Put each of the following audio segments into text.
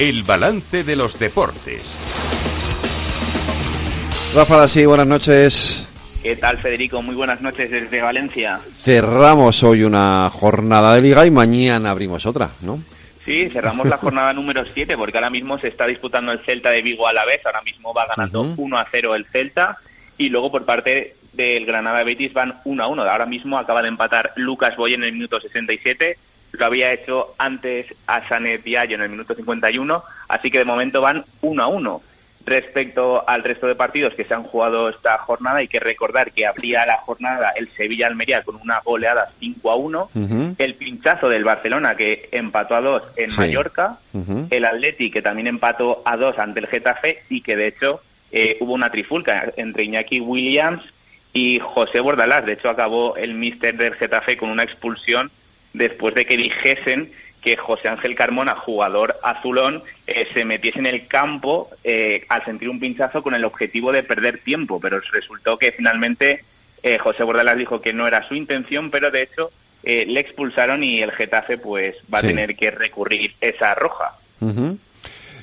El balance de los deportes. Rafa, sí, buenas noches. ¿Qué tal, Federico? Muy buenas noches desde Valencia. Cerramos hoy una jornada de liga y mañana abrimos otra, ¿no? Sí, cerramos la jornada número 7 porque ahora mismo se está disputando el Celta de Vigo a la vez. Ahora mismo va ganando 1 a 0 el Celta y luego por parte del Granada Betis van 1 a 1. Ahora mismo acaba de empatar Lucas Boy en el minuto 67. Lo había hecho antes a Sanet Diallo en el minuto 51. Así que de momento van 1 a 1 respecto al resto de partidos que se han jugado esta jornada. Hay que recordar que abría la jornada el Sevilla-Almería con una goleada 5 a 1, el pinchazo del Barcelona que empató a 2 en Mallorca, el Atleti que también empató a 2 ante el Getafe y que de hecho eh, hubo una trifulca entre Iñaki Williams y José Bordalás. De hecho acabó el míster del Getafe con una expulsión después de que dijesen que José Ángel Carmona, jugador azulón, eh, se metiese en el campo eh, al sentir un pinchazo con el objetivo de perder tiempo, pero resultó que finalmente eh, José Bordalas dijo que no era su intención, pero de hecho le expulsaron y el Getafe pues va a tener que recurrir esa roja.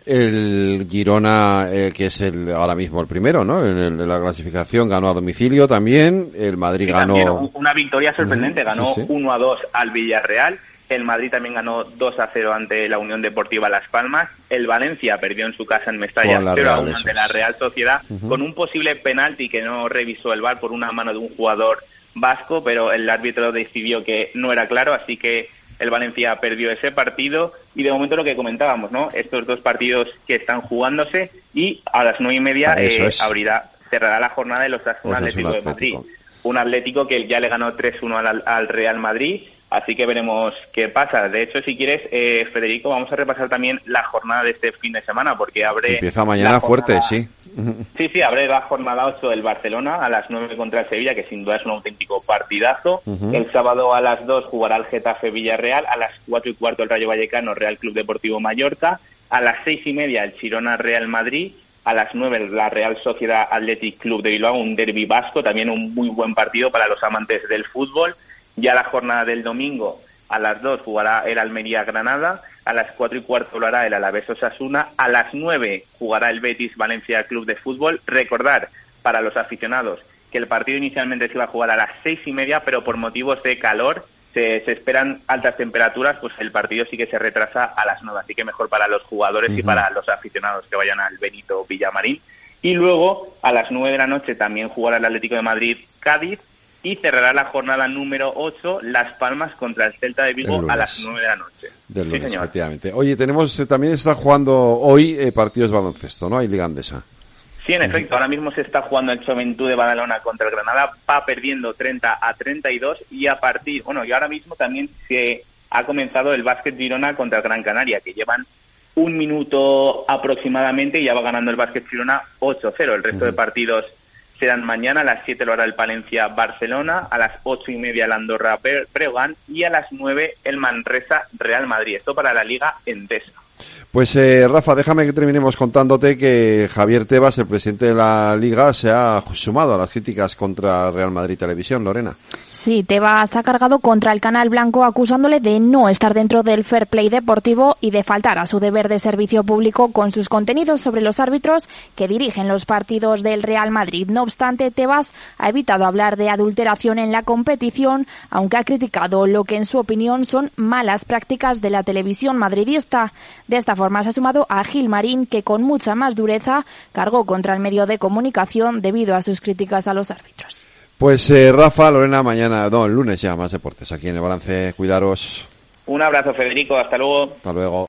El Girona, que es el ahora mismo el primero, ¿no? En, la clasificación ganó a domicilio también. El Madrid ganó. una victoria sorprendente, ganó 1 a 2 al Villarreal el Madrid también ganó 2 a 0 ante la Unión Deportiva Las Palmas. El Valencia perdió en su casa en Mestalla 0 a 1 ante la Real Sociedad con un posible penalti que no revisó el VAR por una mano de un jugador vasco, pero el árbitro decidió que no era claro, así que el Valencia perdió ese partido y de momento lo que comentábamos, ¿no? Estos dos partidos que están jugándose y a las nueve y media eh, abrirá, cerrará la jornada de los un Atlético de Madrid. Un Atlético que ya le ganó 3-1 al Real Madrid Así que veremos qué pasa. De hecho, si quieres, eh, Federico, vamos a repasar también la jornada de este fin de semana, porque abre... Empieza mañana fuerte, sí. Sí, sí, abre la jornada 8 del Barcelona a las 9 contra el Sevilla, que sin duda es un auténtico partidazo. El sábado a las 2 jugará el Getafe Villarreal, a las 4 y cuarto el Rayo Vallecano Real Club Deportivo Mallorca, a las 6 y media el Chirona Real Madrid, a las 9 la Real Sociedad Athletic Club de Bilbao, un derby vasco, también un muy buen partido para los amantes del fútbol. Ya la jornada del domingo a las 2 jugará el Almería Granada, a las 4 y cuarto lo hará el Alavés Osasuna, a las 9 jugará el Betis Valencia Club de Fútbol. Recordar para los aficionados que el partido inicialmente se iba a jugar a las seis y media, pero por motivos de calor se, esperan altas temperaturas, pues el partido sí que se retrasa a las 9, así que mejor para los jugadores y para los aficionados que vayan al Benito Villamarín. Y luego a las 9 de la noche también jugará el Atlético de Madrid Cádiz y cerrará la jornada número 8 Las Palmas contra el Celta de Vigo a las 9 de la noche. Del lunes, efectivamente. Oye, tenemos eh, también está jugando hoy eh, partidos baloncesto, ¿no? Hay Liga Andesa. Sí, en efecto, ahora mismo se está jugando el Juventud de Badalona contra el Granada, va perdiendo 30 a 32 y a partir, bueno, y ahora mismo también se ha comenzado el básquet Girona contra el Gran Canaria, que llevan un minuto aproximadamente y ya va ganando el básquet Girona 8-0. El resto de partidos serán mañana a las 7 lo hará el Palencia Barcelona, a las 8 y media el Andorra Breogán y a las 9 el Manresa Real Madrid. Esto para la Liga Endesa. Pues eh, Rafa, déjame que terminemos contándote que Javier Tebas, el presidente de la Liga, se ha sumado a las críticas contra Real Madrid Televisión, Lorena. Sí, Tebas ha cargado contra el canal blanco acusándole de no estar dentro del fair play deportivo y de faltar a su deber de servicio público con sus contenidos sobre los árbitros que dirigen los partidos del Real Madrid. No obstante, Tebas ha evitado hablar de adulteración en la competición, aunque ha criticado lo que en su opinión son malas prácticas de la televisión madridista. De esta forma se ha sumado a Gil Marín, que con mucha más dureza cargó contra el medio de comunicación debido a sus críticas a los árbitros. Pues eh, Rafa, Lorena, mañana, no, el lunes ya más deportes aquí en el balance. Cuidaros. Un abrazo, Federico. Hasta luego. Hasta luego.